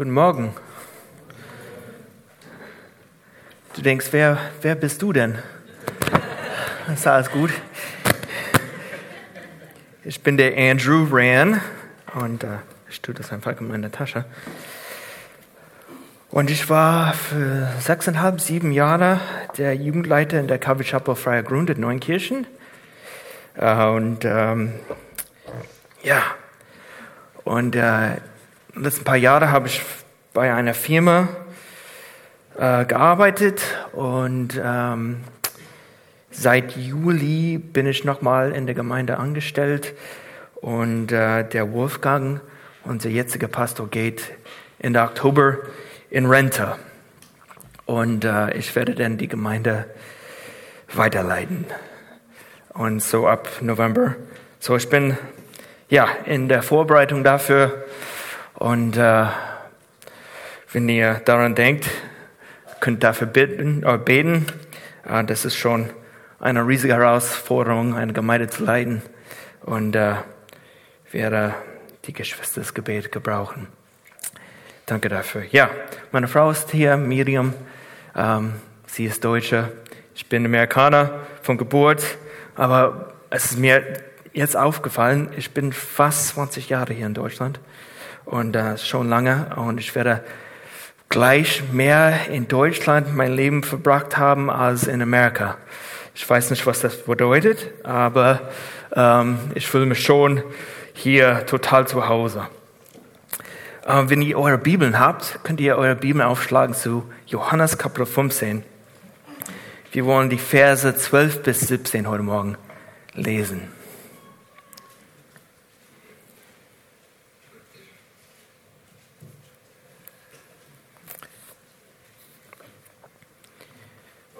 Guten Morgen. Du denkst, wer, wer bist du denn? Ist alles gut? Ich bin der Andrew Rand und äh, ich tue das einfach in meiner Tasche. Und ich war für sechseinhalb, sieben Jahre der Jugendleiter in der Calvary Chapel Freier Grund in Neunkirchen. Äh, und ähm, ja, und äh, letzten paar Jahre habe ich bei einer Firma äh, gearbeitet und ähm, seit Juli bin ich nochmal in der Gemeinde angestellt und äh, der Wolfgang, unser jetziger Pastor, geht in der Oktober in Rente. Und äh, ich werde dann die Gemeinde weiterleiten. Und so ab November. So ich bin ja in der Vorbereitung dafür und äh, wenn ihr daran denkt, könnt dafür bitten, äh, beten. Äh, das ist schon eine riesige Herausforderung, eine Gemeinde zu leiten. Und äh, werde die Geschwistersgebet gebrauchen. Danke dafür. Ja, meine Frau ist hier, Miriam. Ähm, sie ist Deutsche. Ich bin Amerikaner von Geburt. Aber es ist mir jetzt aufgefallen, ich bin fast 20 Jahre hier in Deutschland und äh, schon lange. Und ich werde gleich mehr in Deutschland mein Leben verbracht haben als in Amerika. Ich weiß nicht, was das bedeutet, aber ähm, ich fühle mich schon hier total zu Hause. Äh, wenn ihr eure Bibeln habt, könnt ihr eure Bibeln aufschlagen zu Johannes Kapitel 15. Wir wollen die Verse 12 bis 17 heute Morgen lesen.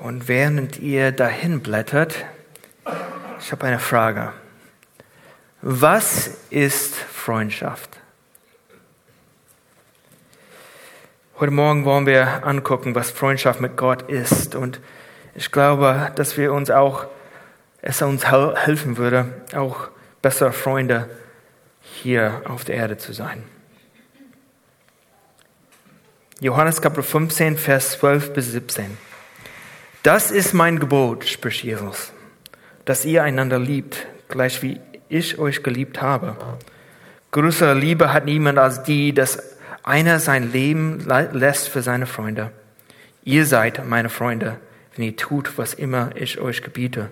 Und während ihr dahin blättert, ich habe eine Frage. Was ist Freundschaft? Heute Morgen wollen wir angucken, was Freundschaft mit Gott ist. Und ich glaube, dass wir uns auch, es uns helfen würde, auch bessere Freunde hier auf der Erde zu sein. Johannes Kapitel 15, Vers 12 bis 17. Das ist mein Gebot, spricht Jesus, dass ihr einander liebt, gleich wie ich euch geliebt habe. Größere Liebe hat niemand als die, dass einer sein Leben lässt für seine Freunde. Ihr seid meine Freunde, wenn ihr tut, was immer ich euch gebiete.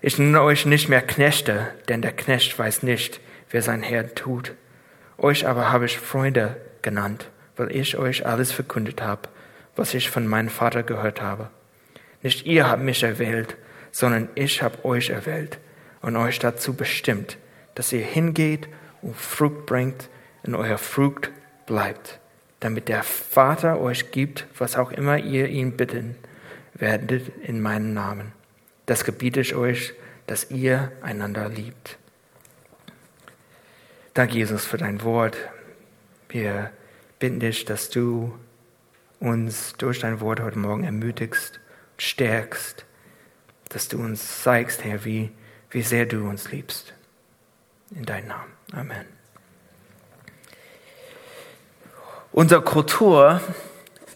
Ich nenne euch nicht mehr Knechte, denn der Knecht weiß nicht, wer sein Herr tut. Euch aber habe ich Freunde genannt, weil ich euch alles verkündet habe, was ich von meinem Vater gehört habe. Nicht ihr habt mich erwählt, sondern ich habe euch erwählt und euch dazu bestimmt, dass ihr hingeht und Frucht bringt und euer Frucht bleibt, damit der Vater euch gibt, was auch immer ihr ihn bitten werdet in meinem Namen. Das gebiete ich euch, dass ihr einander liebt. Danke, Jesus, für dein Wort. Wir bitten dich, dass du uns durch dein Wort heute Morgen ermutigst stärkst, dass du uns zeigst, Herr, wie, wie sehr du uns liebst. In deinem Namen. Amen. Unsere Kultur,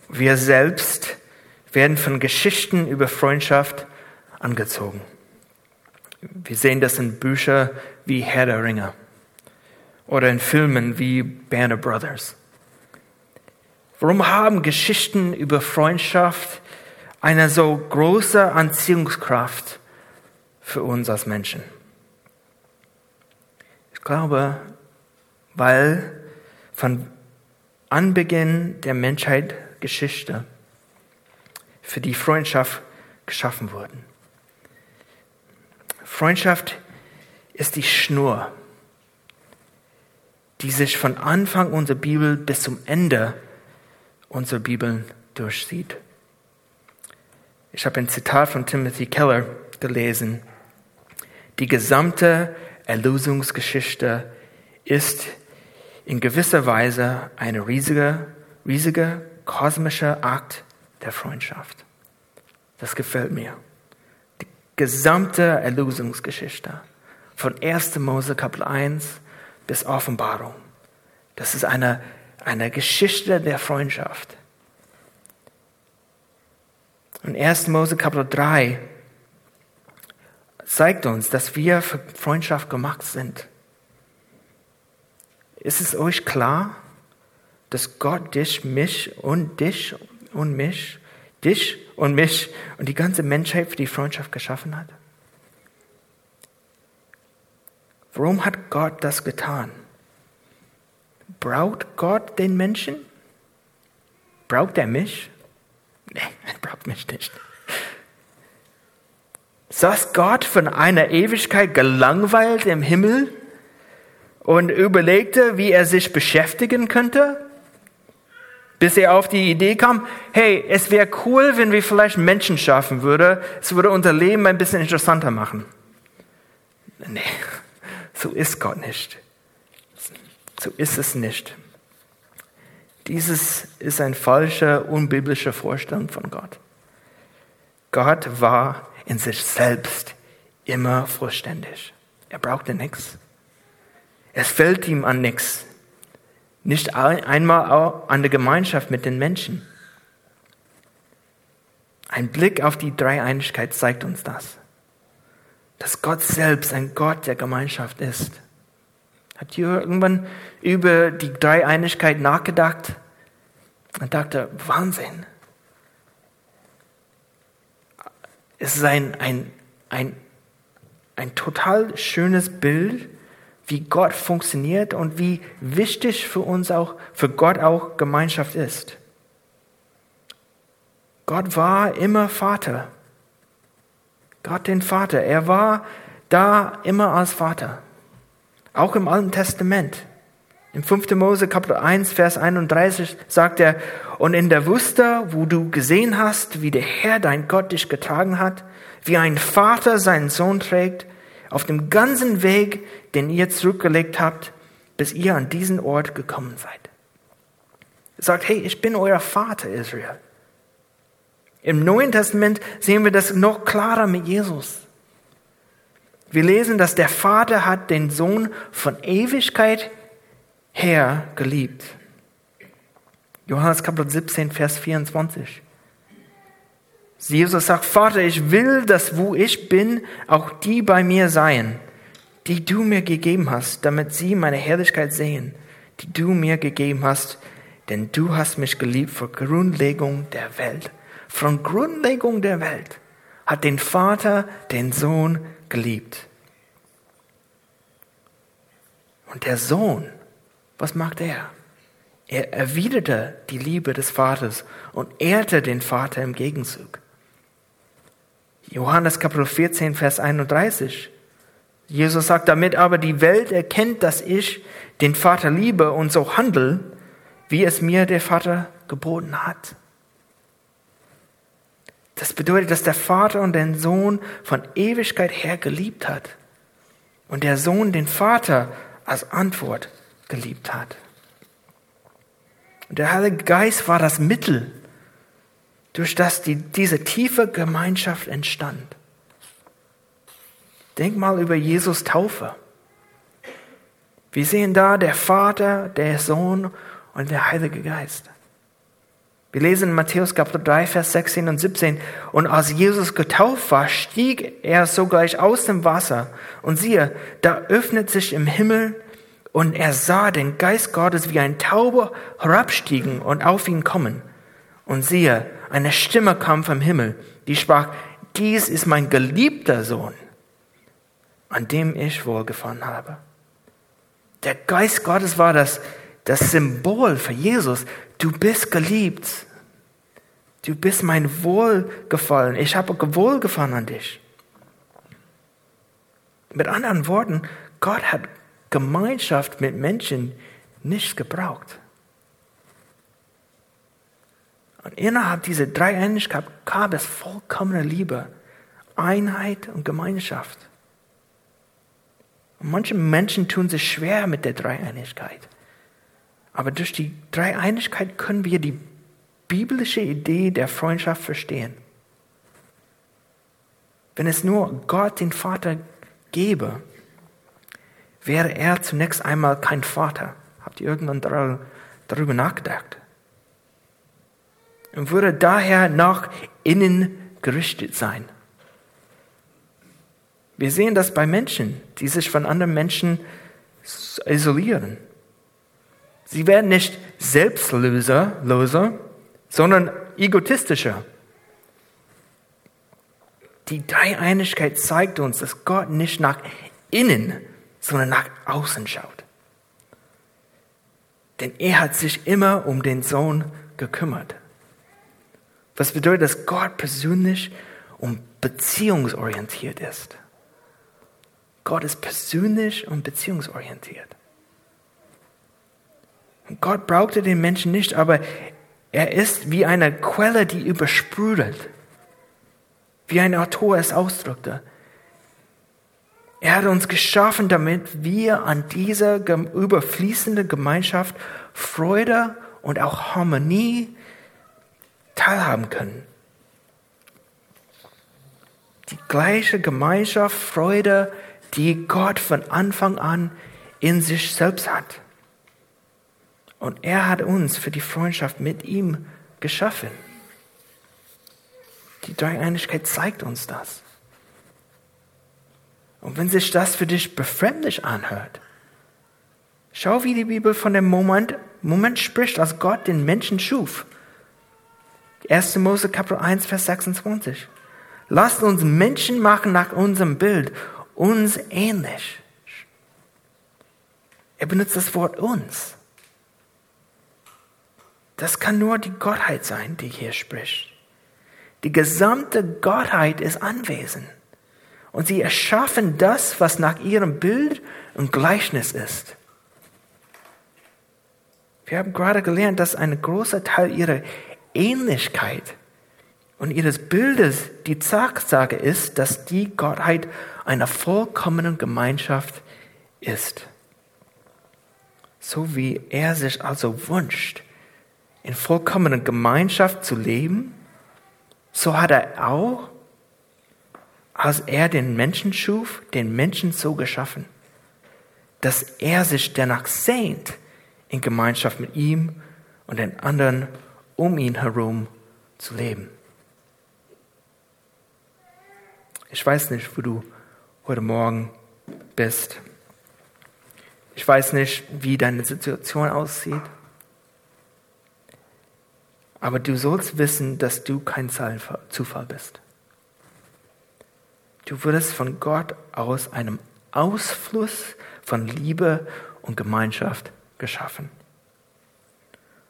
wir selbst, werden von Geschichten über Freundschaft angezogen. Wir sehen das in Büchern wie Herr der Ringe oder in Filmen wie Banner Brothers. Warum haben Geschichten über Freundschaft eine so große Anziehungskraft für uns als Menschen? Ich glaube, weil von Anbeginn der Menschheit Geschichte für die Freundschaft geschaffen wurden. Freundschaft ist die Schnur, die sich von Anfang unserer Bibel bis zum Ende unserer Bibel durchzieht. Ich habe ein Zitat von Timothy Keller gelesen. Die gesamte Erlösungsgeschichte ist in gewisser Weise ein riesiger, riesiger kosmischer Akt der Freundschaft. Das gefällt mir. Die gesamte Erlösungsgeschichte von 1. Mose Kapitel 1 bis Offenbarung. Das ist eine, Eine Geschichte der Freundschaft. Und 1. Mose Kapitel 3 zeigt uns, dass wir für Freundschaft gemacht sind. Ist es euch klar, dass Gott dich, mich und dich und mich, dich und mich und die ganze Menschheit für die Freundschaft geschaffen hat? Warum hat Gott das getan? Braucht Gott den Menschen? Braucht er mich? Braucht mich nicht. Saß Gott von einer Ewigkeit gelangweilt im Himmel und überlegte, wie er sich beschäftigen könnte? Bis er auf die Idee kam, hey, es wäre cool, wenn wir vielleicht Menschen schaffen würden. Es würde unser Leben ein bisschen interessanter machen. Nee, so ist Gott nicht. So ist es nicht. Dieses ist eine falsche, unbiblische Vorstellung von Gott. Gott war in sich selbst immer vollständig. Er brauchte nichts. Es fällt ihm an nichts. Nicht einmal an der Gemeinschaft mit den Menschen. Ein Blick auf die Dreieinigkeit zeigt uns das. Dass Gott selbst ein Gott der Gemeinschaft ist. Habt ihr irgendwann über die Dreieinigkeit nachgedacht? Und dachte, Wahnsinn. Es ist ein, ein, ein, ein total schönes Bild, wie Gott funktioniert und wie wichtig für uns auch, für Gott auch Gemeinschaft ist. Gott war immer Vater. Gott den Vater. Er war da immer als Vater. Auch im Alten Testament. Im 5. Mose Kapitel 1, Vers 31 sagt er, und in der Wüste, wo du gesehen hast, wie der Herr dein Gott dich getragen hat, wie ein Vater seinen Sohn trägt, auf dem ganzen Weg, den ihr zurückgelegt habt, bis ihr an diesen Ort gekommen seid. Er sagt, hey, ich bin euer Vater, Israel. Im Neuen Testament sehen wir das noch klarer mit Jesus. Wir lesen, dass der Vater hat den Sohn von Ewigkeit her geliebt. Johannes Kapitel 17, Vers 24. Jesus sagt, Vater, ich will, dass wo ich bin, auch die bei mir seien, die du mir gegeben hast, damit sie meine Herrlichkeit sehen, die du mir gegeben hast, denn du hast mich geliebt vor Grundlegung der Welt. Von Grundlegung der Welt hat den Vater den Sohn geliebt. Und der Sohn, was macht er? Er erwiderte die Liebe des Vaters und ehrte den Vater im Gegenzug. Johannes Kapitel 14, Vers 31. Jesus sagt damit aber, die Welt erkennt, dass ich den Vater liebe und so handle, wie es mir der Vater geboten hat. Das bedeutet, dass der Vater und den Sohn von Ewigkeit her geliebt hat und der Sohn den Vater als Antwort geliebt hat. Und der Heilige Geist war das Mittel, durch das die, diese tiefe Gemeinschaft entstand. Denk mal über Jesus Taufe. Wir sehen da der Vater, der Sohn und der Heilige Geist. Wir lesen in Matthäus Kapitel 3, Vers 16 und 17. Und als Jesus getauft war, stieg er sogleich aus dem Wasser. Und siehe, da öffnet sich im Himmel und er sah den Geist Gottes wie ein Taube herabstiegen und auf ihn kommen. Und siehe, eine Stimme kam vom Himmel, die sprach, dies ist mein geliebter Sohn, an dem ich wohlgefallen habe. Der Geist Gottes war das, das Symbol für Jesus. Du bist geliebt. Du bist mein Wohlgefallen. Ich habe Wohlgefallen an dich. Mit anderen Worten, Gott hat Gemeinschaft mit Menschen nicht gebraucht. Und innerhalb dieser Dreieinigkeit gab es vollkommene Liebe, Einheit und Gemeinschaft. Und manche Menschen tun sich schwer mit der Dreieinigkeit. Aber durch die Dreieinigkeit können wir die biblische Idee der Freundschaft verstehen. Wenn es nur Gott, den Vater, gäbe, wäre er zunächst einmal kein Vater. Habt ihr irgendwann darüber nachgedacht und würde daher nach innen gerichtet sein. Wir sehen das bei Menschen, die sich von anderen Menschen isolieren. Sie werden nicht selbstloser, loser, sondern egotistischer. Die Dreieinigkeit zeigt uns, dass Gott nicht nach innen, sondern nach außen schaut. Denn er hat sich immer um den Sohn gekümmert. Was bedeutet, dass Gott persönlich und beziehungsorientiert ist. Gott ist persönlich und beziehungsorientiert. Gott brauchte den Menschen nicht, aber er ist wie eine Quelle, die übersprudelt. Wie ein Autor es ausdrückte. Er hat uns geschaffen, damit wir an dieser überfließenden Gemeinschaft Freude und auch Harmonie teilhaben können. Die gleiche Gemeinschaft, Freude, die Gott von Anfang an in sich selbst hat. Und er hat uns für die Freundschaft mit ihm geschaffen. Die Dreieinigkeit zeigt uns das. Und wenn sich das für dich befremdlich anhört, schau, wie die Bibel von dem Moment, Moment spricht, als Gott den Menschen schuf. 1. Mose Kapitel 1, Vers 26. Lasst uns Menschen machen nach unserem Bild, uns ähnlich. Er benutzt das Wort uns. Das kann nur die Gottheit sein, die hier spricht. Die gesamte Gottheit ist anwesend. Und sie erschaffen das, was nach ihrem Bild und Gleichnis ist. Wir haben gerade gelernt, dass ein großer Teil ihrer Ähnlichkeit und ihres Bildes die Tatsache ist, dass die Gottheit einer vollkommenen Gemeinschaft ist. So wie er sich also wünscht, in vollkommener Gemeinschaft zu leben, so hat er auch, als er den Menschen schuf, den Menschen so geschaffen, dass er sich danach sehnt, in Gemeinschaft mit ihm und den anderen um ihn herum zu leben. Ich weiß nicht, wo du heute Morgen bist. Ich weiß nicht, wie deine Situation aussieht. Aber du sollst wissen, dass du kein Zufall bist. Du wurdest von Gott aus einem Ausfluss von Liebe und Gemeinschaft geschaffen.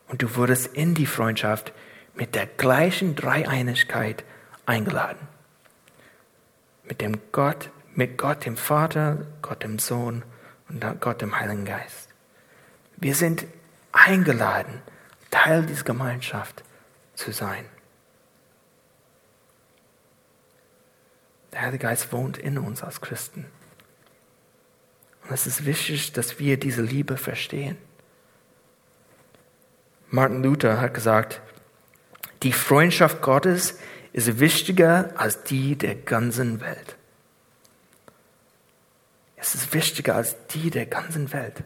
Und du wurdest in die Freundschaft mit der gleichen Dreieinigkeit eingeladen. Mit dem Gott, mit Gott dem Vater, Gott dem Sohn und Gott dem Heiligen Geist. Wir sind eingeladen, Teil dieser Gemeinschaft zu sein. Der Heilige Geist wohnt in uns als Christen. Und es ist wichtig, dass wir diese Liebe verstehen. Martin Luther hat gesagt, die Freundschaft Gottes ist wichtiger als die der ganzen Welt. Es ist wichtiger als die der ganzen Welt.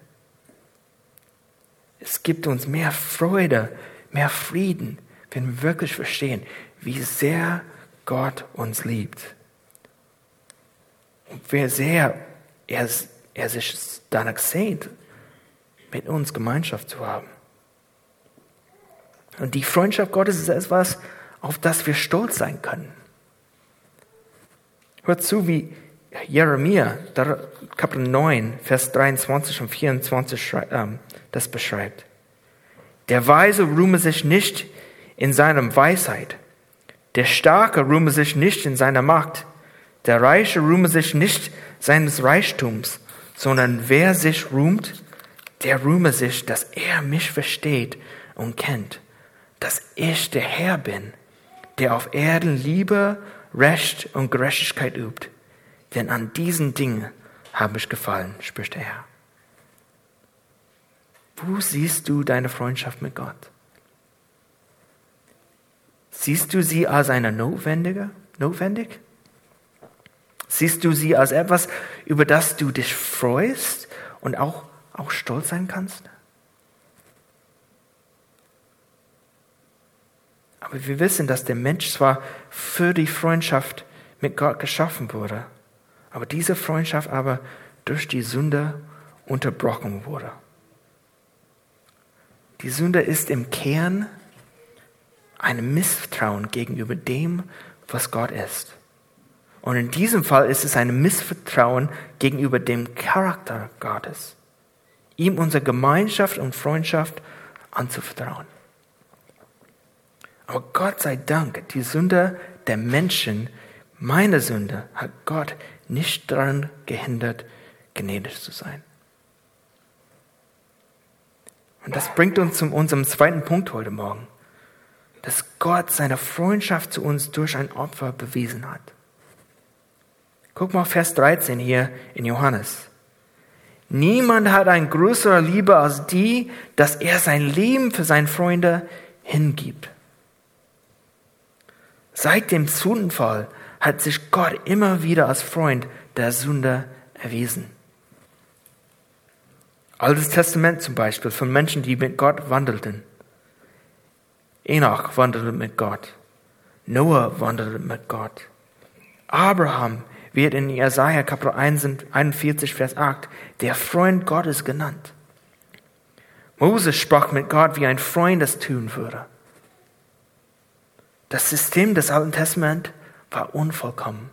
Es gibt uns mehr Freude, mehr Frieden, wenn wir wirklich verstehen, wie sehr Gott uns liebt. Und wie sehr er, er sich danach sehnt, mit uns Gemeinschaft zu haben. Und die Freundschaft Gottes ist etwas, auf das wir stolz sein können. Hört zu, wie Jeremia, Kapitel 9, Vers 23 und 24 ähm, das beschreibt. Der Weise ruhme sich nicht in seiner Weisheit. Der Starke ruhme sich nicht in seiner Macht. Der Reiche ruhme sich nicht seines Reichtums, sondern wer sich ruhmt, der ruhme sich, dass er mich versteht und kennt, dass ich der Herr bin, der auf Erden Liebe, Recht und Gerechtigkeit übt. Denn an diesen Dingen habe ich gefallen, spricht der Herr. Wo siehst du deine Freundschaft mit Gott? Siehst du sie als eine notwendige, notwendig? Siehst du sie als etwas, über das du dich freust und auch, auch stolz sein kannst? Aber wir wissen, dass der Mensch zwar für die Freundschaft mit Gott geschaffen wurde, aber diese Freundschaft aber durch die Sünde unterbrochen wurde. Die Sünde ist im Kern ein Misstrauen gegenüber dem, was Gott ist. Und in diesem Fall ist es ein Missvertrauen gegenüber dem Charakter Gottes, ihm unsere Gemeinschaft und Freundschaft anzuvertrauen. Aber Gott sei Dank, die Sünde der Menschen, meine Sünde, hat Gott nicht daran gehindert, gnädig zu sein. Und das bringt uns zu unserem zweiten Punkt heute Morgen, dass Gott seine Freundschaft zu uns durch ein Opfer bewiesen hat. Guck mal Vers 13 hier in Johannes. Niemand hat eine größere Liebe als die, dass er sein Leben für seine Freunde hingibt. Seit dem Sündenfall hat sich Gott immer wieder als Freund der Sünder erwiesen. Altes Testament zum Beispiel von Menschen, die mit Gott wandelten. Enoch wandelte mit Gott. Noah wandelte mit Gott. Abraham wird in Jesaja Kapitel 41, Vers 8 der Freund Gottes genannt. Moses sprach mit Gott, wie ein Freund es tun würde. Das System des Alten Testaments war unvollkommen.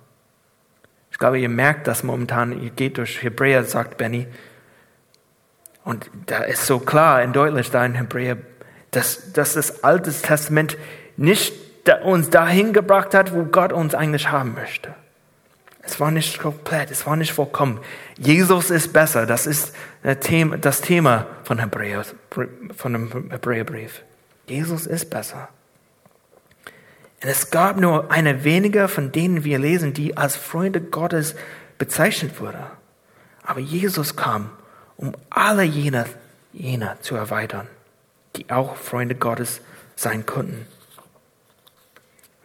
Ich glaube, ihr merkt das momentan, ihr geht durch Hebräer, sagt Benny. Und da ist so klar und deutlich da in Hebräer, dass, dass das Alte Testament nicht uns dahin gebracht hat, wo Gott uns eigentlich haben möchte. Es war nicht komplett, es war nicht vollkommen. Jesus ist besser, das ist das Thema von, Hebräer, von dem Hebräerbrief. Jesus ist besser. Und es gab nur eine wenige, von denen wir lesen, die als Freunde Gottes bezeichnet wurde. Aber Jesus kam, um alle jene, jene zu erweitern, die auch Freunde Gottes sein konnten.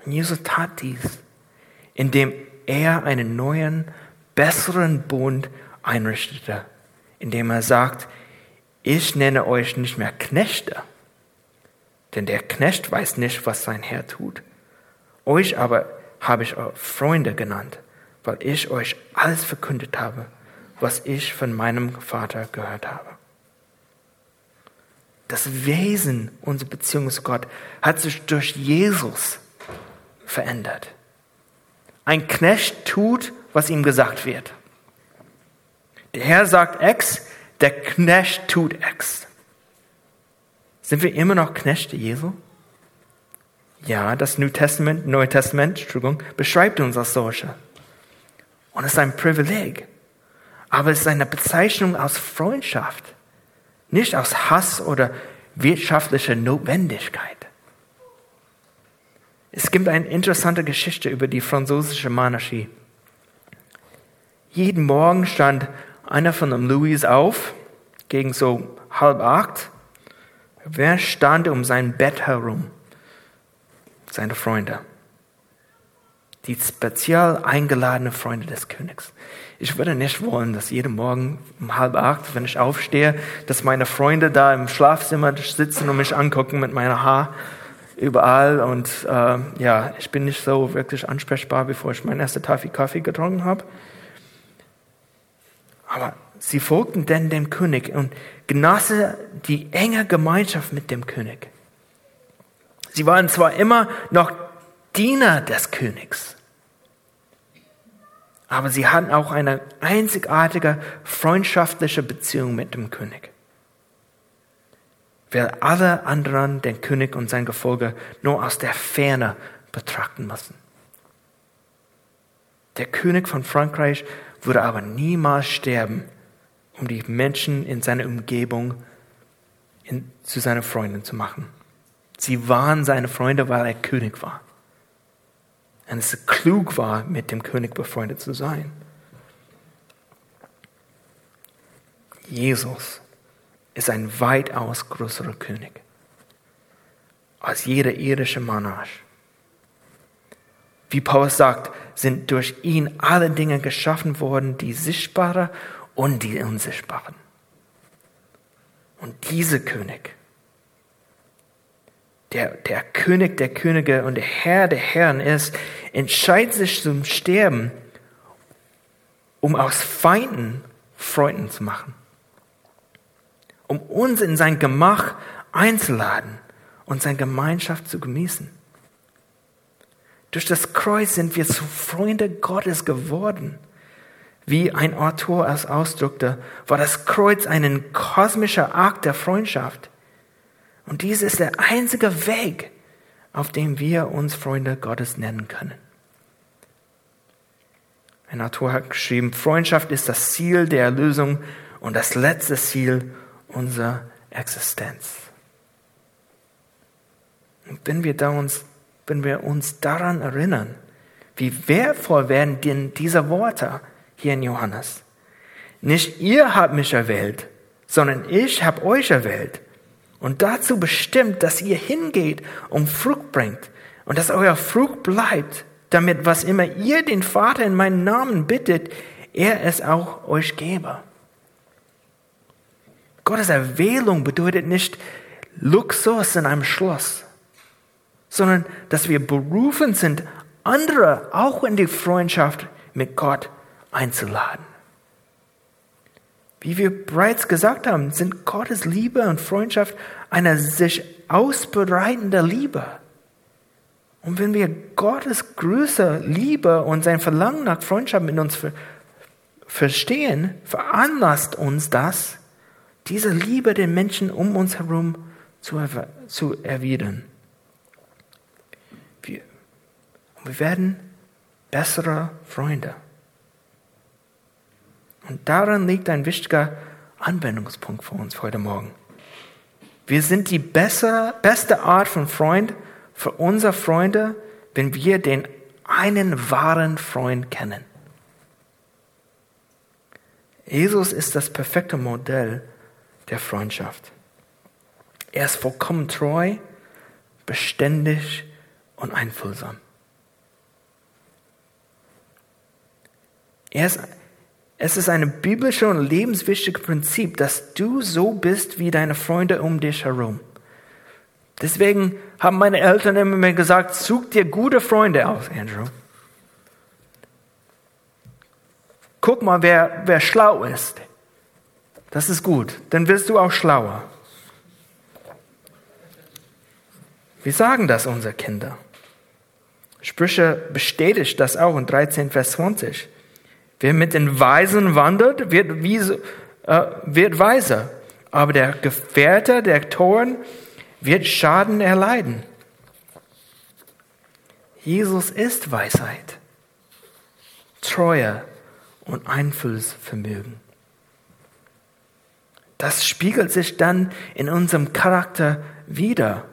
Und Jesus tat dies, indem er einen neuen, besseren Bund einrichtete, indem er sagt, ich nenne euch nicht mehr Knechte, denn der Knecht weiß nicht, was sein Herr tut. Euch aber habe ich Freunde genannt, weil ich euch alles verkündet habe, was ich von meinem Vater gehört habe. Das Wesen unserer Beziehung zu Gott hat sich durch Jesus verändert. Ein Knecht tut, was ihm gesagt wird. Der Herr sagt X, der Knecht tut X. Sind wir immer noch Knechte Jesu? Ja, das New Testament, Neue Testament, Entschuldigung, beschreibt uns als solche. Und es ist ein Privileg. Aber es ist eine Bezeichnung aus Freundschaft, nicht aus Hass oder wirtschaftlicher Notwendigkeit. Es gibt eine interessante Geschichte über die französische Monarchie. Jeden Morgen stand einer von den Louis auf, gegen so halb acht. Wer stand um sein Bett herum? Seine Freunde. Die speziell eingeladenen Freunde des Königs. Ich würde nicht wollen, dass jeden Morgen um halb acht, wenn ich aufstehe, dass meine Freunde da im Schlafzimmer sitzen und mich angucken mit meiner Haar überall und äh, ja, ich bin nicht so wirklich ansprechbar, bevor ich meine erste Tafel Kaffee getrunken habe. Aber sie folgten denn dem König und genossen die enge Gemeinschaft mit dem König. Sie waren zwar immer noch Diener des Königs, aber sie hatten auch eine einzigartige freundschaftliche Beziehung mit dem König weil alle anderen den König und sein Gefolge nur aus der Ferne betrachten müssen. Der König von Frankreich würde aber niemals sterben, um die Menschen in seiner Umgebung in, zu seinen Freunden zu machen. Sie waren seine Freunde, weil er König war. Und es klug war, mit dem König befreundet zu sein. Jesus ist ein weitaus größerer König als jeder irische Monarch. Wie Paulus sagt, sind durch ihn alle Dinge geschaffen worden, die sichtbare und die unsichtbaren. Und dieser König der, der König der Könige und der Herr der Herren ist, entscheidet sich zum Sterben, um aus Feinden Freunden zu machen. Um uns in sein Gemach einzuladen und seine Gemeinschaft zu genießen. Durch das Kreuz sind wir zu Freunde Gottes geworden. Wie ein Autor es ausdrückte, war das Kreuz ein kosmischer Akt der Freundschaft. Und dies ist der einzige Weg, auf dem wir uns Freunde Gottes nennen können. Ein Autor hat geschrieben, Freundschaft ist das Ziel der Erlösung und das letzte Ziel unserer Existenz. Und wenn wir, da uns, wenn wir uns daran erinnern, wie wertvoll werden denn diese Worte hier in Johannes? Nicht ihr habt mich erwählt, sondern ich habe euch erwählt und dazu bestimmt, dass ihr hingeht und Frucht bringt und dass euer Frucht bleibt, damit was immer ihr den Vater in meinen Namen bittet, er es auch euch gebe. Gottes Erwählung bedeutet nicht Luxus in einem Schloss, sondern dass wir berufen sind, andere auch in die Freundschaft mit Gott einzuladen. Wie wir bereits gesagt haben, sind Gottes Liebe und Freundschaft eine sich ausbreitende Liebe. Und wenn wir Gottes Größe, Liebe und sein Verlangen nach Freundschaft mit uns verstehen, veranlasst uns das, diese Liebe den Menschen um uns herum zu, zu erwidern. Wir, wir werden bessere Freunde. Und darin liegt ein wichtiger Anwendungspunkt für uns heute Morgen. Wir sind die bessere, beste Art von Freund für unsere Freunde, wenn wir den einen wahren Freund kennen. Jesus ist das perfekte Modell der Freundschaft. Er ist vollkommen treu, beständig und einfühlsam. Er ist es ist ein biblisches und lebenswichtiges Prinzip, dass du so bist wie deine Freunde um dich herum. Deswegen haben meine Eltern immer mir gesagt, such dir gute Freunde aus, Andrew. Guck mal, wer, wer schlau ist. Das ist gut. Dann wirst du auch schlauer. Wir sagen das unsere Kinder. Sprüche bestätigt das auch in 13, Vers 20. Wer mit den Weisen wandert, wird, wie, äh, wird weiser. Aber der Gefährte der Toren wird Schaden erleiden. Jesus ist Weisheit, Treue und Einflussvermögen. Das spiegelt sich dann in unserem Charakter wieder,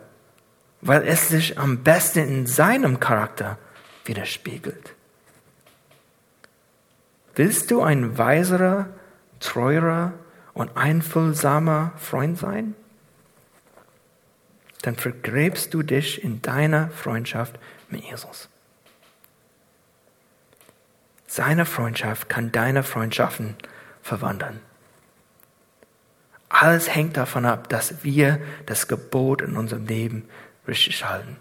weil es sich am besten in seinem Charakter widerspiegelt. Willst du ein weiserer, treuer und einfühlsamer Freund sein? Dann vergräbst du dich in deiner Freundschaft mit Jesus. Seine Freundschaft kann deine Freundschaften verwandeln. Alles hängt davon ab, dass wir das Gebot in unserem Leben richtig halten.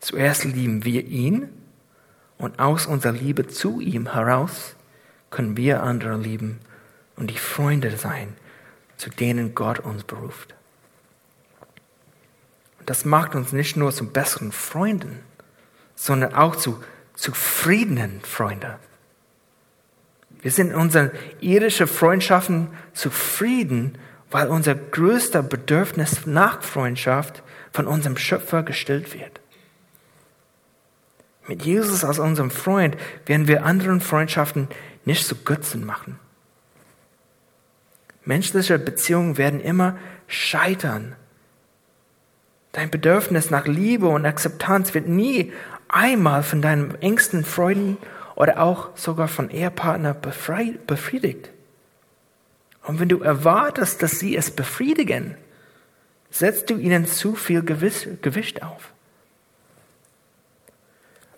Zuerst lieben wir ihn und aus unserer Liebe zu ihm heraus können wir andere lieben und die Freunde sein, zu denen Gott uns beruft. Und das macht uns nicht nur zu besseren Freunden, sondern auch zu zufriedenen Freunden. Wir sind in unseren irdischen Freundschaften zufrieden, weil unser größter Bedürfnis nach Freundschaft von unserem Schöpfer gestillt wird. Mit Jesus als unserem Freund werden wir anderen Freundschaften nicht zu Götzen machen. Menschliche Beziehungen werden immer scheitern. Dein Bedürfnis nach Liebe und Akzeptanz wird nie einmal von deinen engsten Freunden oder auch sogar von Ehepartner befriedigt. Und wenn du erwartest, dass sie es befriedigen, setzt du ihnen zu viel Gewicht auf.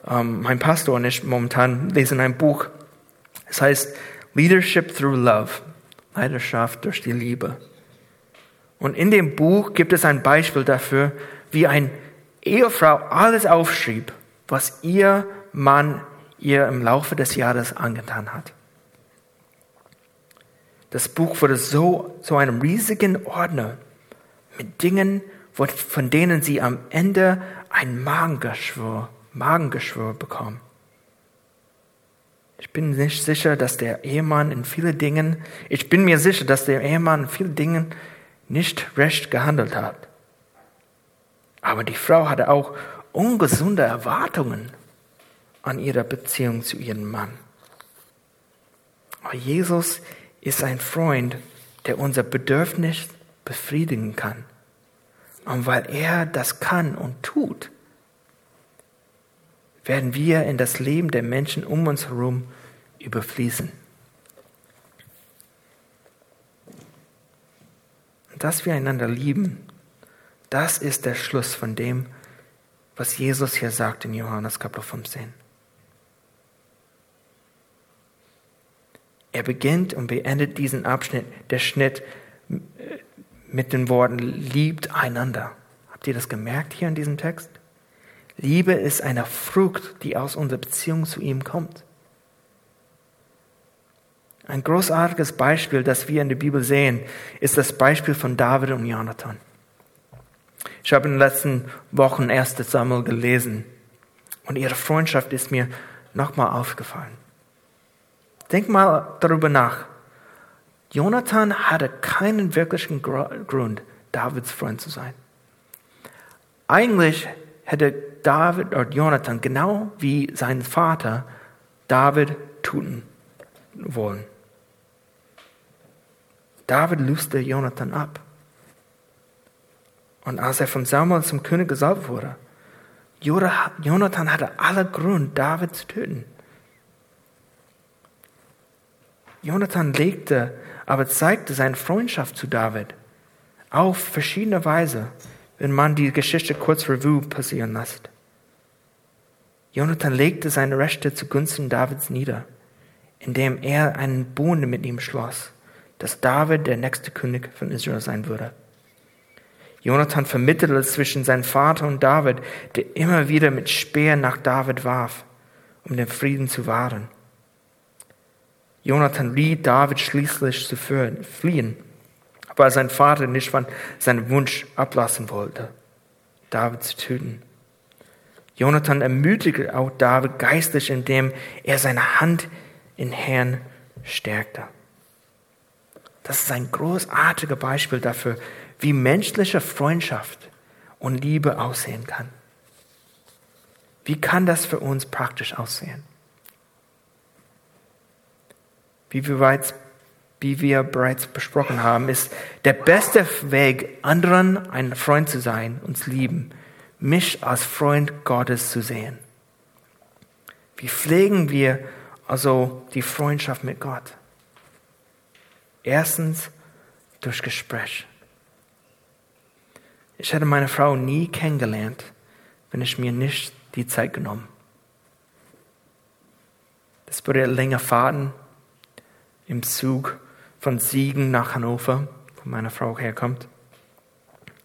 Ähm, mein Pastor und ich momentan lesen ein Buch. Es heißt Leadership Through Love. Leidenschaft durch die Liebe. Und in dem Buch gibt es ein Beispiel dafür, wie eine Ehefrau alles aufschrieb, was ihr Mann ihr im Laufe des Jahres angetan hat. Das Buch wurde so zu einem riesigen Ordner mit Dingen, von denen sie am Ende ein Magengeschwür, Magengeschwür bekam. Ich bin nicht sicher, dass der Ehemann in vielen Dingen, ich bin mir sicher, dass der Ehemann in vielen Dingen nicht recht gehandelt hat. Aber die Frau hatte auch ungesunde Erwartungen an ihrer Beziehung zu ihrem Mann. Aber Jesus ist ein Freund, der unser Bedürfnis befriedigen kann. Und weil er das kann und tut, werden wir in das Leben der Menschen um uns herum überfließen. Dass wir einander lieben, das ist der Schluss von dem, was Jesus hier sagt in Johannes Kapitel 15. Er beginnt und beendet diesen Abschnitt, der Schnitt äh, mit den Worten, liebt einander. Habt ihr das gemerkt hier in diesem Text? Liebe ist eine Frucht, die aus unserer Beziehung zu ihm kommt. Ein großartiges Beispiel, das wir in der Bibel sehen, ist das Beispiel von David und Jonathan. Ich habe in den letzten Wochen 1. Samuel gelesen und ihre Freundschaft ist mir nochmal aufgefallen. Denk mal darüber nach. Jonathan hatte keinen wirklichen Grund, Davids Freund zu sein. Eigentlich hätte David oder Jonathan genau wie sein Vater David tun wollen. David löste Jonathan ab. Und als er von Samuel zum König gesalbt wurde, Jonathan hatte alle Grund, David zu töten. Jonathan legte, aber zeigte seine Freundschaft zu David auf verschiedene Weise, wenn man die Geschichte kurz Revue passieren lässt. Jonathan legte seine Rechte zugunsten Davids nieder, indem er einen Bund mit ihm schloss, dass David der nächste König von Israel sein würde. Jonathan vermittelte zwischen seinem Vater und David, der immer wieder mit Speer nach David warf, um den Frieden zu wahren. Jonathan riet David schließlich zu fliehen, weil sein Vater nicht von seinem Wunsch ablassen wollte, David zu töten. Jonathan ermutigte auch David geistlich, indem er seine Hand in Herrn stärkte. Das ist ein großartiges Beispiel dafür, wie menschliche Freundschaft und Liebe aussehen kann. Wie kann das für uns praktisch aussehen? Wie wir bereits, wie wir bereits besprochen haben, ist der beste Weg, anderen ein Freund zu sein, uns lieben, mich als Freund Gottes zu sehen. Wie pflegen wir also die Freundschaft mit Gott? Erstens durch Gespräch. Ich hätte meine Frau nie kennengelernt, wenn ich mir nicht die Zeit genommen. Das bedeutet länger Fahrten im Zug von Siegen nach Hannover, wo meine Frau herkommt.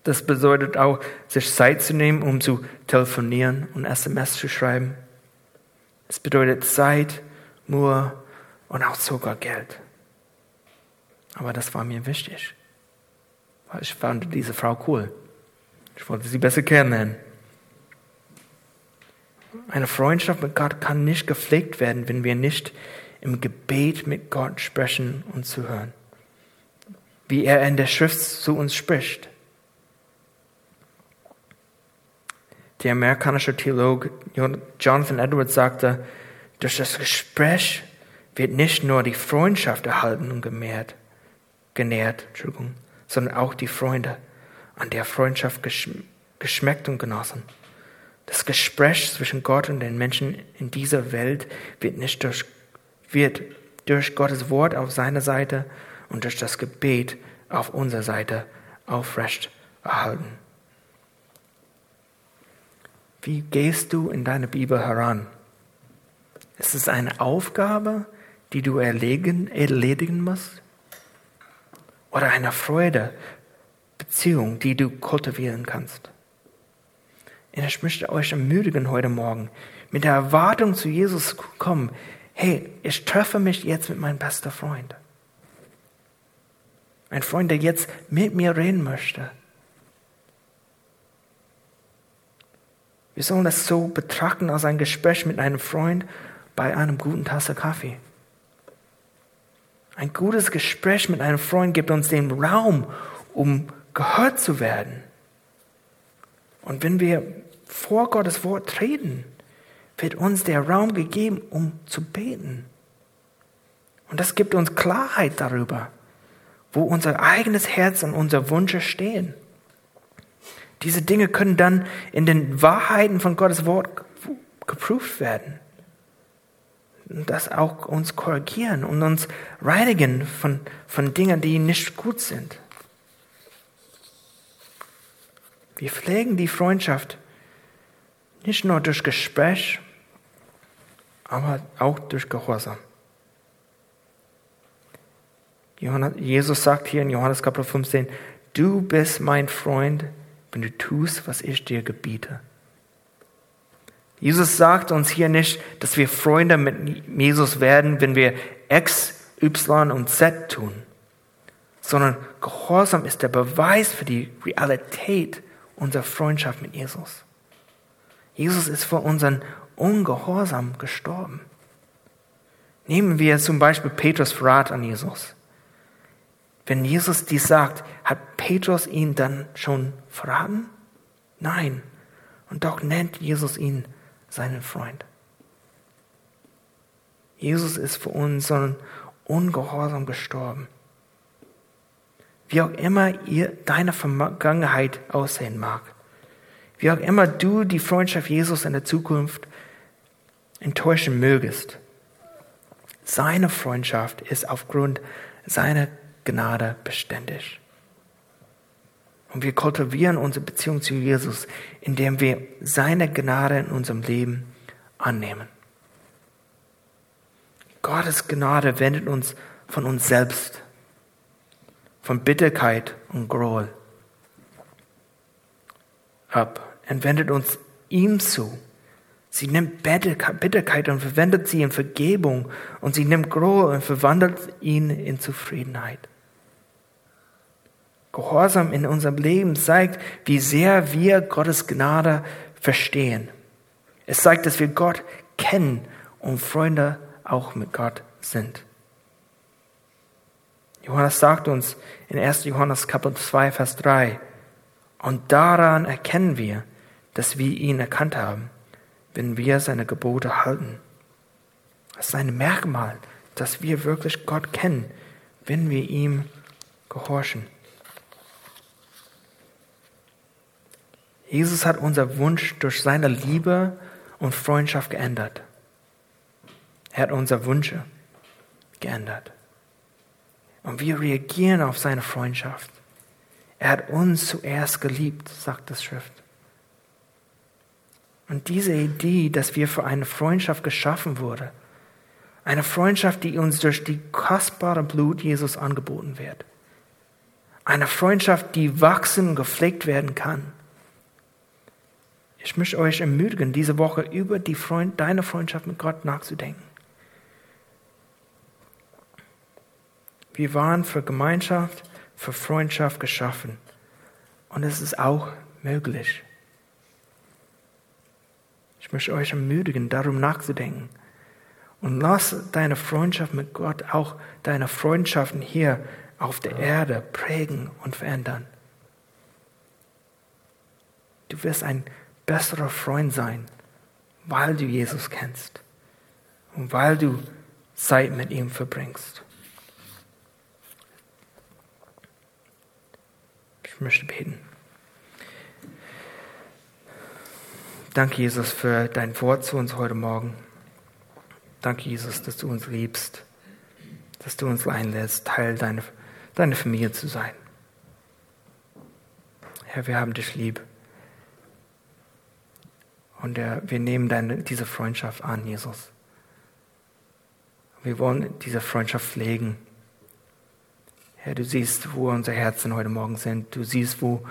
Das bedeutet auch, sich Zeit zu nehmen, um zu telefonieren und SMS zu schreiben. Es bedeutet Zeit, Mühe und auch sogar Geld. Aber das war mir wichtig, weil ich fand diese Frau cool. Ich wollte sie besser kennenlernen. Eine Freundschaft mit Gott kann nicht gepflegt werden, wenn wir nicht im Gebet mit Gott sprechen und zuhören. Wie er in der Schrift zu uns spricht. Der amerikanische Theologe Jonathan Edwards sagte, durch das Gespräch wird nicht nur die Freundschaft erhalten und gemehrt, genährt, sondern auch die Freunde an der Freundschaft geschmeckt und genossen. Das Gespräch zwischen Gott und den Menschen in dieser Welt wird nicht durch, wird durch Gottes Wort auf seiner Seite und durch das Gebet auf unserer Seite aufrecht erhalten. Wie gehst du in deine Bibel heran? Ist es eine Aufgabe, die du erledigen, erledigen musst? Oder eine Freude, Beziehung, die du kultivieren kannst. Und ich möchte euch ermutigen heute Morgen, mit der Erwartung zu Jesus zu kommen. Hey, ich treffe mich jetzt mit meinem besten Freund. Ein Freund, der jetzt mit mir reden möchte. Wir sollen das so betrachten als ein Gespräch mit einem Freund bei einem guten Tasse Kaffee. Ein gutes Gespräch mit einem Freund gibt uns den Raum, um gehört zu werden. Und wenn wir vor Gottes Wort treten, wird uns der Raum gegeben, um zu beten. Und das gibt uns Klarheit darüber, wo unser eigenes Herz und unsere Wünsche stehen. Diese Dinge können dann in den Wahrheiten von Gottes Wort geprüft werden. Und das auch uns korrigieren und uns reinigen von, von Dingen, die nicht gut sind. Wir pflegen die Freundschaft nicht nur durch Gespräch, aber auch durch Gehorsam. Jesus sagt hier in Johannes Kapitel 15, du bist mein Freund, wenn du tust, was ich dir gebiete. Jesus sagt uns hier nicht, dass wir Freunde mit Jesus werden, wenn wir X, Y und Z tun, sondern Gehorsam ist der Beweis für die Realität unserer Freundschaft mit Jesus. Jesus ist für unseren Ungehorsam gestorben. Nehmen wir zum Beispiel Petrus Verrat an Jesus. Wenn Jesus dies sagt, hat Petrus ihn dann schon verraten? Nein. Und doch nennt Jesus ihn seinen Freund. Jesus ist für unseren Ungehorsam gestorben. Wie auch immer ihr deine Vergangenheit aussehen mag, wie auch immer du die Freundschaft Jesus in der Zukunft enttäuschen mögest, seine Freundschaft ist aufgrund seiner Gnade beständig. Und wir kultivieren unsere Beziehung zu Jesus, indem wir seine Gnade in unserem Leben annehmen. Gottes Gnade wendet uns von uns selbst, von Bitterkeit und Groll ab und wendet uns ihm zu. Sie nimmt Bitterkeit und verwendet sie in Vergebung und sie nimmt Groll und verwandelt ihn in Zufriedenheit. Gehorsam in unserem Leben zeigt, wie sehr wir Gottes Gnade verstehen. Es zeigt, dass wir Gott kennen und Freunde auch mit Gott sind. Johannes sagt uns in 1. Johannes Kapitel 2, Vers 3, und daran erkennen wir, dass wir ihn erkannt haben, wenn wir seine Gebote halten. Das ist ein Merkmal, dass wir wirklich Gott kennen, wenn wir ihm gehorchen. Jesus hat unser Wunsch durch seine Liebe und Freundschaft geändert. Er hat unsere Wünsche geändert. Und wir reagieren auf seine Freundschaft. Er hat uns zuerst geliebt, sagt das Schrift. Und diese Idee, dass wir für eine Freundschaft geschaffen wurden, eine Freundschaft, die uns durch die kostbare Blut Jesus angeboten wird, eine Freundschaft, die wachsen und gepflegt werden kann, ich möchte euch ermutigen, diese Woche über die Freund, deine Freundschaft mit Gott nachzudenken. Wir waren für Gemeinschaft, für Freundschaft geschaffen. Und es ist auch möglich. Ich möchte euch ermutigen, darum nachzudenken. Und lass deine Freundschaft mit Gott auch deine Freundschaften hier auf der Erde prägen und verändern. Du wirst ein besserer Freund sein, weil du Jesus kennst und weil du Zeit mit ihm verbringst. Ich möchte beten. Danke, Jesus, für dein Wort zu uns heute Morgen. Danke, Jesus, dass du uns liebst, dass du uns einlässt, Teil deiner, deiner Familie zu sein. Herr, wir haben dich lieb. Und der, wir nehmen deine, diese Freundschaft an, Jesus. Wir wollen diese Freundschaft pflegen. Herr, du siehst, wo unsere Herzen heute Morgen sind. Du siehst, wo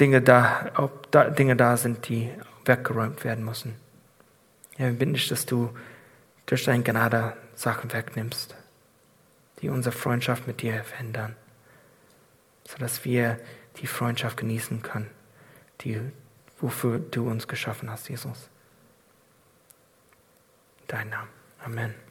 Dinge da, ob da Dinge da sind, die weggeräumt werden müssen. Ja, wir bitten dich, dass du durch deine Gnade Sachen wegnimmst, die unsere Freundschaft mit dir verändern, sodass wir die Freundschaft genießen können, die, wofür du uns geschaffen hast, Jesus. Dein Name. Amen.